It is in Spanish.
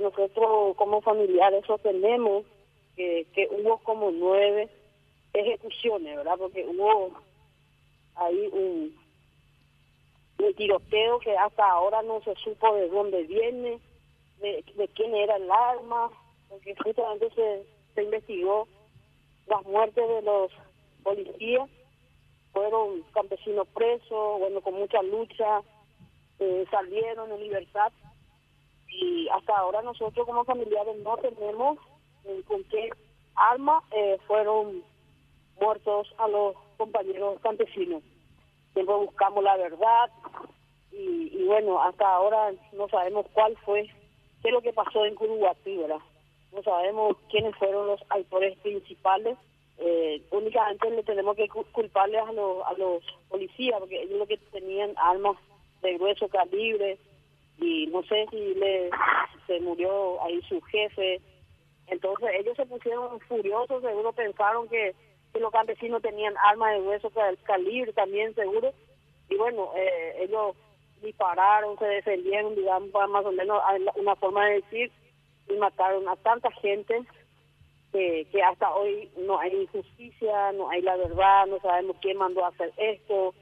nosotros como familiares sostenemos que, hubo como nueve ejecuciones, ¿verdad? Porque hubo ahí un, tiroteo que hasta ahora no se supo de dónde viene, de, quién era el arma, porque justamente se, investigó las muertes de los policías, fueron campesinos presos, bueno, con mucha lucha, eh, salieron en libertad ahora nosotros como familiares no tenemos eh, con qué arma eh, fueron muertos a los compañeros campesinos. Siempre buscamos la verdad y, y bueno, hasta ahora no sabemos cuál fue, qué es lo que pasó en Curuguatí, ¿verdad? No sabemos quiénes fueron los autores principales. Eh, únicamente le tenemos que culparles a los, a los policías, porque ellos lo que tenían armas de grueso calibre y no sé si le se murió ahí su jefe. Entonces ellos se pusieron furiosos, seguro pensaron que, los campesinos tenían armas de grueso calibre también, seguro. Y bueno, eh, ellos dispararon, se defendieron, digamos, más o menos una forma de decir, y mataron a tanta gente que, que hasta hoy no hay justicia, no hay la verdad, no sabemos quién mandó a hacer esto